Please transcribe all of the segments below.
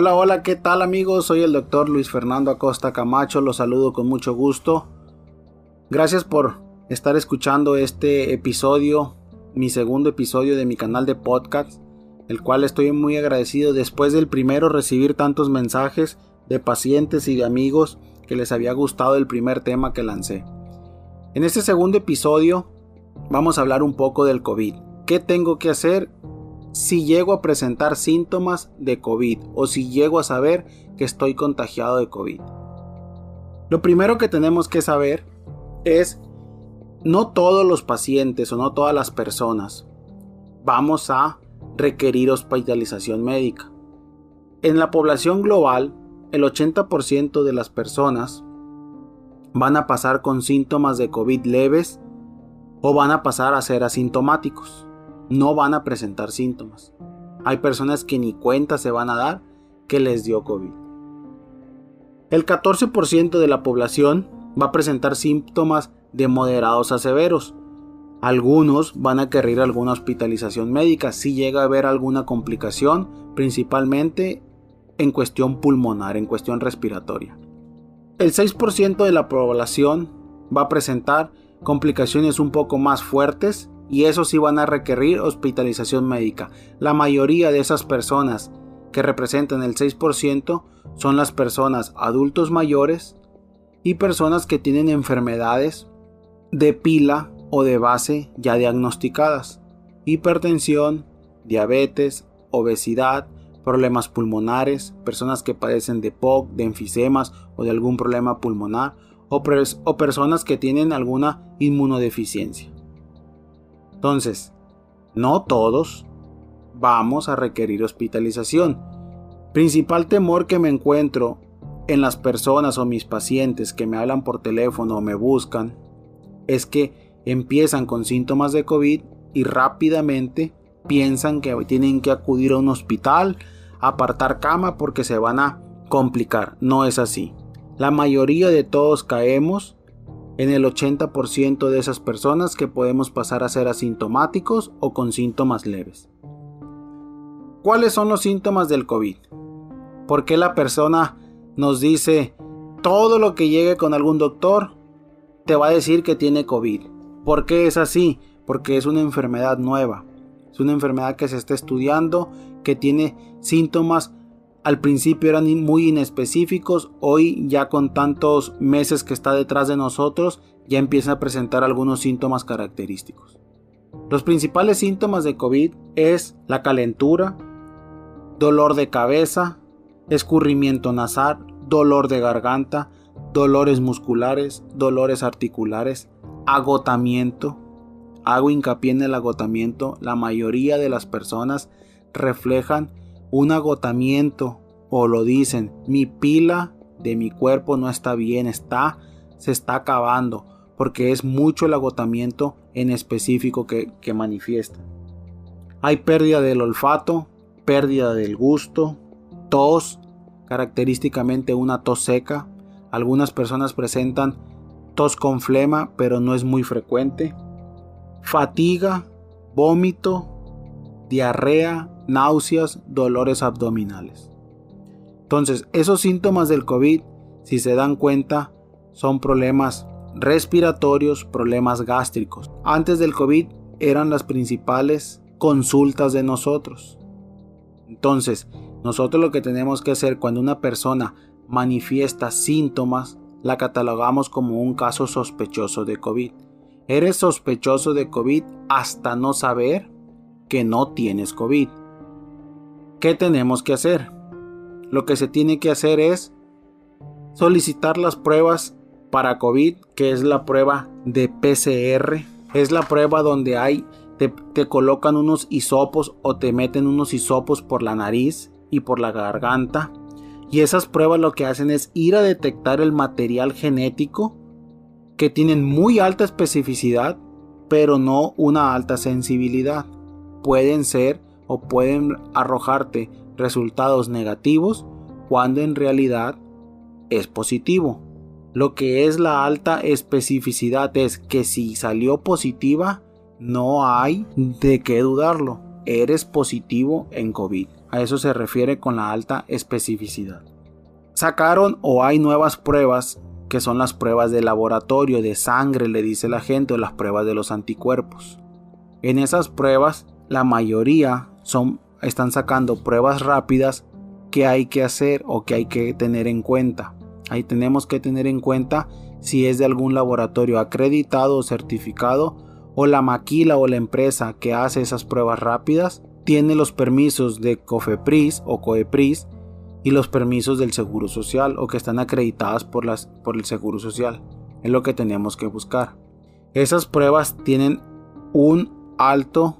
Hola, hola, ¿qué tal amigos? Soy el doctor Luis Fernando Acosta Camacho, los saludo con mucho gusto. Gracias por estar escuchando este episodio, mi segundo episodio de mi canal de podcast, el cual estoy muy agradecido después del primero recibir tantos mensajes de pacientes y de amigos que les había gustado el primer tema que lancé. En este segundo episodio vamos a hablar un poco del COVID. ¿Qué tengo que hacer si llego a presentar síntomas de COVID o si llego a saber que estoy contagiado de COVID. Lo primero que tenemos que saber es no todos los pacientes o no todas las personas vamos a requerir hospitalización médica. En la población global, el 80% de las personas van a pasar con síntomas de COVID leves o van a pasar a ser asintomáticos no van a presentar síntomas. Hay personas que ni cuenta se van a dar que les dio COVID. El 14% de la población va a presentar síntomas de moderados a severos. Algunos van a requerir alguna hospitalización médica si llega a haber alguna complicación, principalmente en cuestión pulmonar, en cuestión respiratoria. El 6% de la población va a presentar complicaciones un poco más fuertes y eso sí van a requerir hospitalización médica. La mayoría de esas personas que representan el 6% son las personas adultos mayores y personas que tienen enfermedades de pila o de base ya diagnosticadas. Hipertensión, diabetes, obesidad, problemas pulmonares, personas que padecen de POC, de enfisemas o de algún problema pulmonar, o, o personas que tienen alguna inmunodeficiencia. Entonces, no todos vamos a requerir hospitalización. Principal temor que me encuentro en las personas o mis pacientes que me hablan por teléfono o me buscan es que empiezan con síntomas de COVID y rápidamente piensan que tienen que acudir a un hospital, apartar cama porque se van a complicar. No es así. La mayoría de todos caemos en el 80% de esas personas que podemos pasar a ser asintomáticos o con síntomas leves. ¿Cuáles son los síntomas del COVID? ¿Por qué la persona nos dice todo lo que llegue con algún doctor te va a decir que tiene COVID? ¿Por qué es así? Porque es una enfermedad nueva. Es una enfermedad que se está estudiando, que tiene síntomas al principio eran muy inespecíficos, hoy ya con tantos meses que está detrás de nosotros, ya empieza a presentar algunos síntomas característicos. Los principales síntomas de COVID es la calentura, dolor de cabeza, escurrimiento nasal, dolor de garganta, dolores musculares, dolores articulares, agotamiento. Hago hincapié en el agotamiento. La mayoría de las personas reflejan un agotamiento o lo dicen, mi pila de mi cuerpo no está bien, está, se está acabando, porque es mucho el agotamiento en específico que, que manifiesta. Hay pérdida del olfato, pérdida del gusto, tos, característicamente una tos seca. Algunas personas presentan tos con flema, pero no es muy frecuente. Fatiga, vómito, diarrea, náuseas, dolores abdominales. Entonces, esos síntomas del COVID, si se dan cuenta, son problemas respiratorios, problemas gástricos. Antes del COVID eran las principales consultas de nosotros. Entonces, nosotros lo que tenemos que hacer cuando una persona manifiesta síntomas, la catalogamos como un caso sospechoso de COVID. Eres sospechoso de COVID hasta no saber que no tienes COVID. ¿Qué tenemos que hacer? Lo que se tiene que hacer es solicitar las pruebas para COVID, que es la prueba de PCR. Es la prueba donde hay, te, te colocan unos hisopos o te meten unos hisopos por la nariz y por la garganta. Y esas pruebas lo que hacen es ir a detectar el material genético que tienen muy alta especificidad, pero no una alta sensibilidad. Pueden ser o pueden arrojarte resultados negativos cuando en realidad es positivo. Lo que es la alta especificidad es que si salió positiva, no hay de qué dudarlo. Eres positivo en COVID. a eso se refiere con la alta especificidad. Sacaron o hay nuevas pruebas que son las pruebas de laboratorio de sangre, le dice la gente, o las pruebas de los anticuerpos. En esas pruebas, la mayoría son, están sacando pruebas rápidas que hay que hacer o que hay que tener en cuenta. Ahí tenemos que tener en cuenta si es de algún laboratorio acreditado o certificado o la maquila o la empresa que hace esas pruebas rápidas tiene los permisos de COFEPRIS o COEPRIS y los permisos del Seguro Social o que están acreditadas por, las, por el Seguro Social. Es lo que tenemos que buscar. Esas pruebas tienen un alto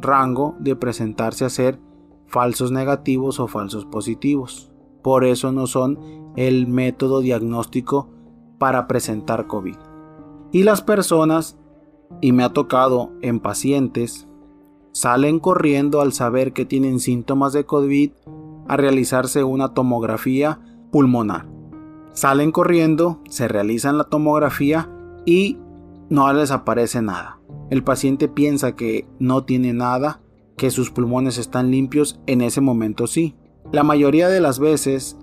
rango de presentarse a ser falsos negativos o falsos positivos. Por eso no son el método diagnóstico para presentar COVID. Y las personas, y me ha tocado en pacientes, salen corriendo al saber que tienen síntomas de COVID a realizarse una tomografía pulmonar. Salen corriendo, se realizan la tomografía y no les aparece nada. El paciente piensa que no tiene nada, que sus pulmones están limpios, en ese momento sí. La mayoría de las veces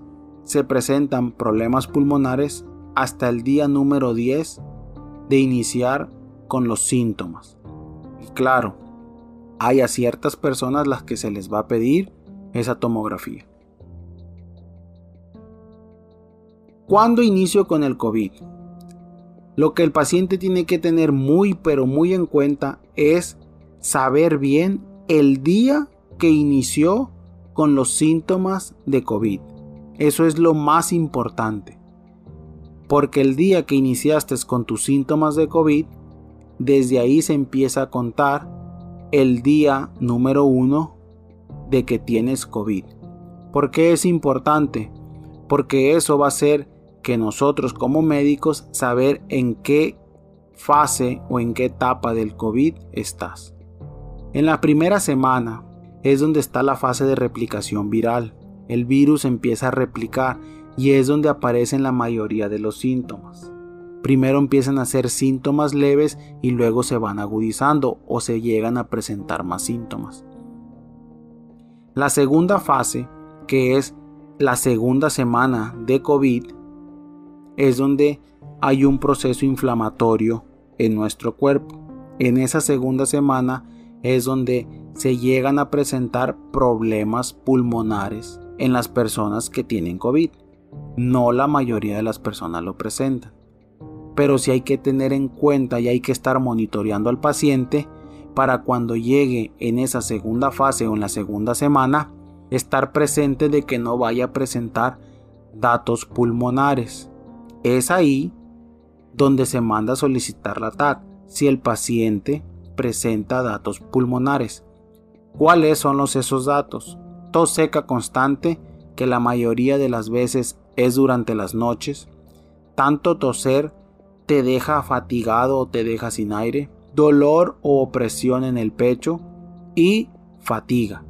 se presentan problemas pulmonares hasta el día número 10 de iniciar con los síntomas. Y claro, hay a ciertas personas las que se les va a pedir esa tomografía. ¿Cuándo inicio con el COVID? Lo que el paciente tiene que tener muy pero muy en cuenta es saber bien el día que inició con los síntomas de COVID. Eso es lo más importante. Porque el día que iniciaste con tus síntomas de COVID, desde ahí se empieza a contar el día número uno de que tienes COVID. ¿Por qué es importante? Porque eso va a hacer que nosotros como médicos saber en qué fase o en qué etapa del COVID estás. En la primera semana es donde está la fase de replicación viral. El virus empieza a replicar y es donde aparecen la mayoría de los síntomas. Primero empiezan a ser síntomas leves y luego se van agudizando o se llegan a presentar más síntomas. La segunda fase, que es la segunda semana de COVID, es donde hay un proceso inflamatorio en nuestro cuerpo. En esa segunda semana es donde se llegan a presentar problemas pulmonares en las personas que tienen COVID. No la mayoría de las personas lo presentan. Pero sí hay que tener en cuenta y hay que estar monitoreando al paciente para cuando llegue en esa segunda fase o en la segunda semana, estar presente de que no vaya a presentar datos pulmonares. Es ahí donde se manda a solicitar la TAC si el paciente presenta datos pulmonares. ¿Cuáles son los esos datos? Tos seca constante, que la mayoría de las veces es durante las noches. Tanto toser te deja fatigado o te deja sin aire dolor o opresión en el pecho y fatiga.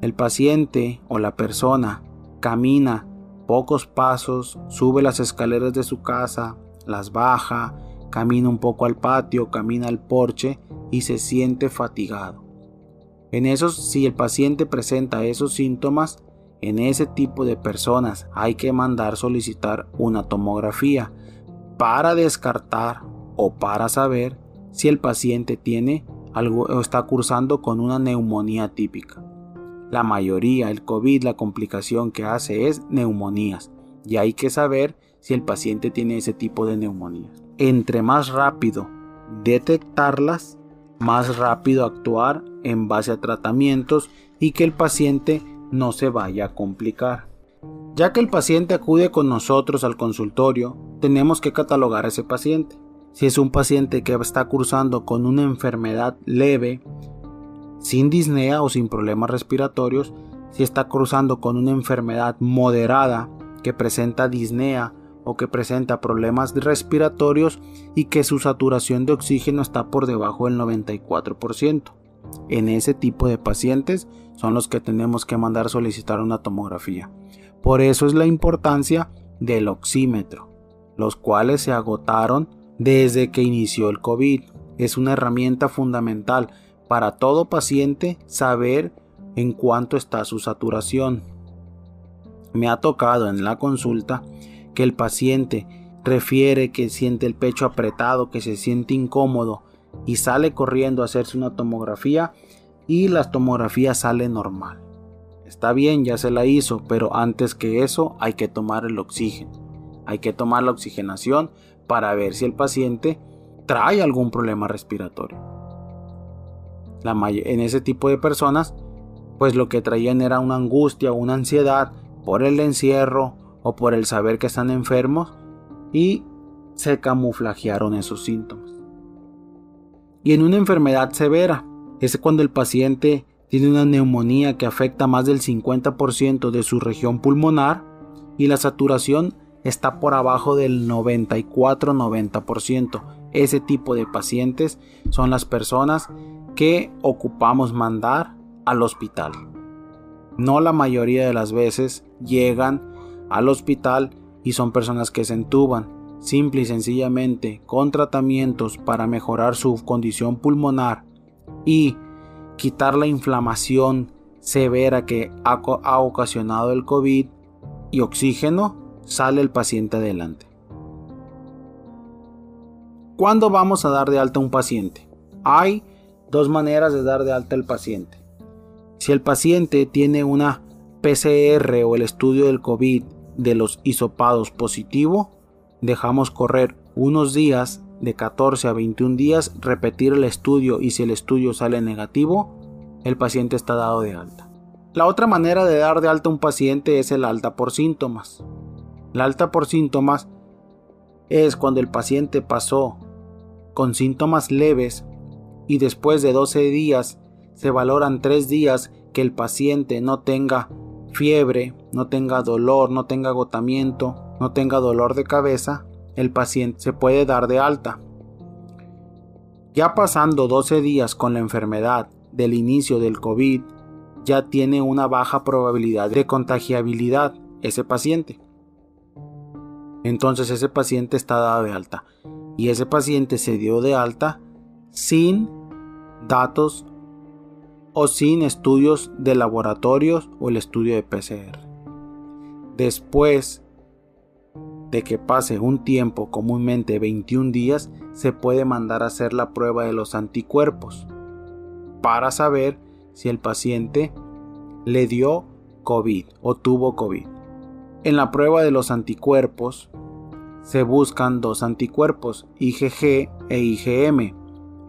El paciente o la persona camina pocos pasos, sube las escaleras de su casa, las baja, camina un poco al patio, camina al porche y se siente fatigado. En esos, si el paciente presenta esos síntomas, en ese tipo de personas hay que mandar solicitar una tomografía para descartar o para saber si el paciente tiene algo o está cursando con una neumonía típica. La mayoría, el COVID, la complicación que hace es neumonías y hay que saber si el paciente tiene ese tipo de neumonías. Entre más rápido detectarlas, más rápido actuar en base a tratamientos y que el paciente no se vaya a complicar. Ya que el paciente acude con nosotros al consultorio, tenemos que catalogar a ese paciente. Si es un paciente que está cursando con una enfermedad leve, sin disnea o sin problemas respiratorios, si está cursando con una enfermedad moderada que presenta disnea o que presenta problemas respiratorios y que su saturación de oxígeno está por debajo del 94%. En ese tipo de pacientes son los que tenemos que mandar solicitar una tomografía. Por eso es la importancia del oxímetro, los cuales se agotaron desde que inició el COVID. Es una herramienta fundamental para todo paciente saber en cuánto está su saturación. Me ha tocado en la consulta que el paciente refiere que siente el pecho apretado, que se siente incómodo y sale corriendo a hacerse una tomografía y la tomografía sale normal. Está bien, ya se la hizo, pero antes que eso hay que tomar el oxígeno. Hay que tomar la oxigenación para ver si el paciente trae algún problema respiratorio. En ese tipo de personas, pues lo que traían era una angustia, una ansiedad por el encierro o por el saber que están enfermos y se camuflajearon esos síntomas. Y en una enfermedad severa, es cuando el paciente tiene una neumonía que afecta más del 50% de su región pulmonar y la saturación está por abajo del 94-90%. Ese tipo de pacientes son las personas que ocupamos mandar al hospital. No la mayoría de las veces llegan al hospital y son personas que se entuban. Simple y sencillamente con tratamientos para mejorar su condición pulmonar y quitar la inflamación severa que ha, ocasionado el COVID y oxígeno, sale el paciente adelante. ¿Cuándo vamos a dar de alta a un paciente? Hay dos maneras de dar de alta al paciente. Si el paciente tiene una PCR o el estudio del COVID de los hisopados positivo, dejamos correr unos días de 14 a 21 días, repetir el estudio y si el estudio sale negativo, el paciente está dado de alta. La otra manera de dar de alta a un paciente es el alta por síntomas. La alta por síntomas es cuando el paciente pasó con síntomas leves y después de 12 días se valoran 3 días que el paciente no tenga fiebre, no tenga dolor, no tenga agotamiento, no tenga dolor de cabeza, el paciente se puede dar de alta. Ya pasando 12 días con la enfermedad del inicio del COVID, ya tiene una baja probabilidad de contagiabilidad ese paciente entonces ese paciente está dado de alta. Y ese paciente se dio de alta sin datos o sin estudios de laboratorios o el estudio de PCR. Después de que pase un tiempo, comúnmente 21 días, se puede mandar a hacer la prueba de los anticuerpos para saber si el paciente le dio COVID o tuvo COVID. En la prueba de los anticuerpos se buscan dos anticuerpos, IgG e IgM.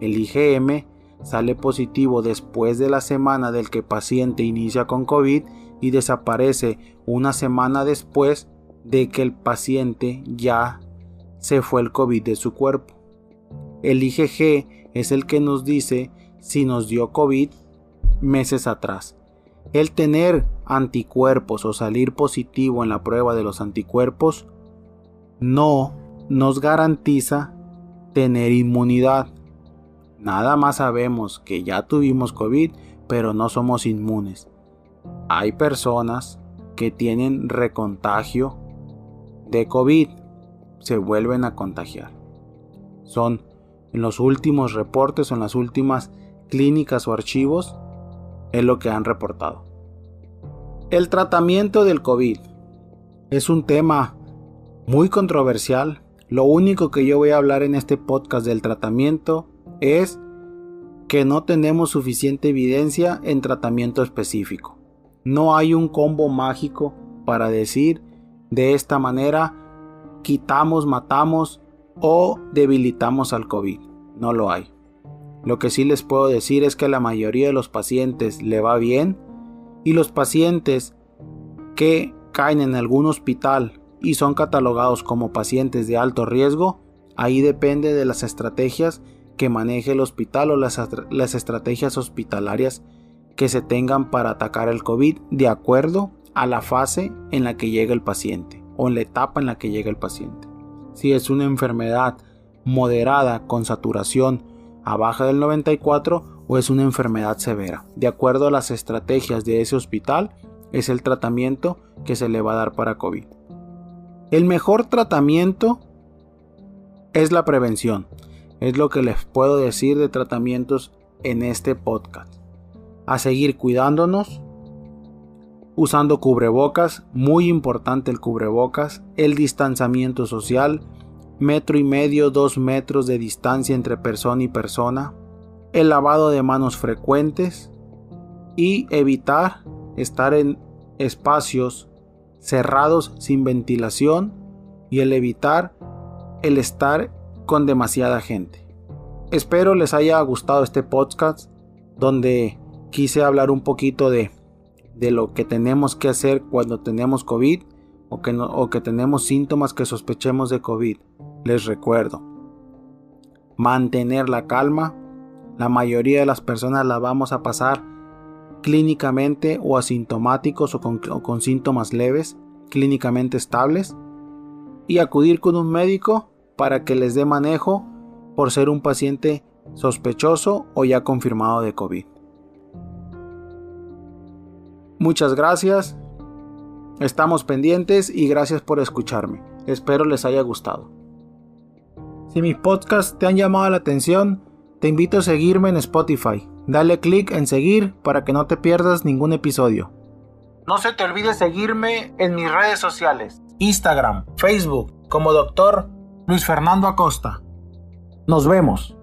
El IgM sale positivo después de la semana del que el paciente inicia con COVID y desaparece una semana después de que el paciente ya se fue el COVID de su cuerpo. El IgG es el que nos dice si nos dio COVID meses atrás. El tener anticuerpos o salir positivo en la prueba de los anticuerpos no nos garantiza tener inmunidad. Nada más sabemos que ya tuvimos COVID, pero no somos inmunes. Hay personas que tienen recontagio de COVID, se vuelven a contagiar. Son en los últimos reportes o en las últimas clínicas o archivos, es lo que han reportado. El tratamiento del COVID es un tema muy controversial. Lo único que yo voy a hablar en este podcast del tratamiento es que no tenemos suficiente evidencia en tratamiento específico. No hay un combo mágico para decir de esta manera quitamos, matamos o debilitamos al COVID. No lo hay. Lo que sí les puedo decir es que la mayoría de los pacientes le va bien y los pacientes que caen en algún hospital y son catalogados como pacientes de alto riesgo, ahí depende de las estrategias que maneje el hospital o las, estrategias hospitalarias que se tengan para atacar el COVID de acuerdo a la fase en la que llega el paciente o en la etapa en la que llega el paciente. Si es una enfermedad moderada con saturación a baja del 94, o es una enfermedad severa. De acuerdo a las estrategias de ese hospital, es el tratamiento que se le va a dar para COVID. El mejor tratamiento es la prevención. Es lo que les puedo decir de tratamientos en este podcast. a seguir cuidándonos, usando cubrebocas, muy importante el cubrebocas, el distanciamiento social, metro y medio, dos metros de distancia entre persona y persona, el lavado de manos frecuentes y evitar estar en espacios cerrados sin ventilación y el evitar el estar con demasiada gente. Espero les haya gustado este podcast donde quise hablar un poquito de, de lo que tenemos que hacer cuando tenemos COVID o que, o que tenemos síntomas que sospechemos de COVID. Les recuerdo, mantener la calma. La mayoría de las personas la vamos a pasar clínicamente o asintomáticos o con, o con síntomas leves, clínicamente estables. Y acudir con un médico para que les dé manejo por ser un paciente sospechoso o ya confirmado de COVID. Muchas gracias, estamos pendientes y gracias por escucharme. Espero les haya gustado. Si mis podcasts te han llamado la atención, te invito a seguirme en Spotify. Dale click en seguir para que no te pierdas ningún episodio. No se te olvide seguirme en mis redes sociales, Instagram, Facebook, como Doctor Luis Fernando Acosta. Nos vemos.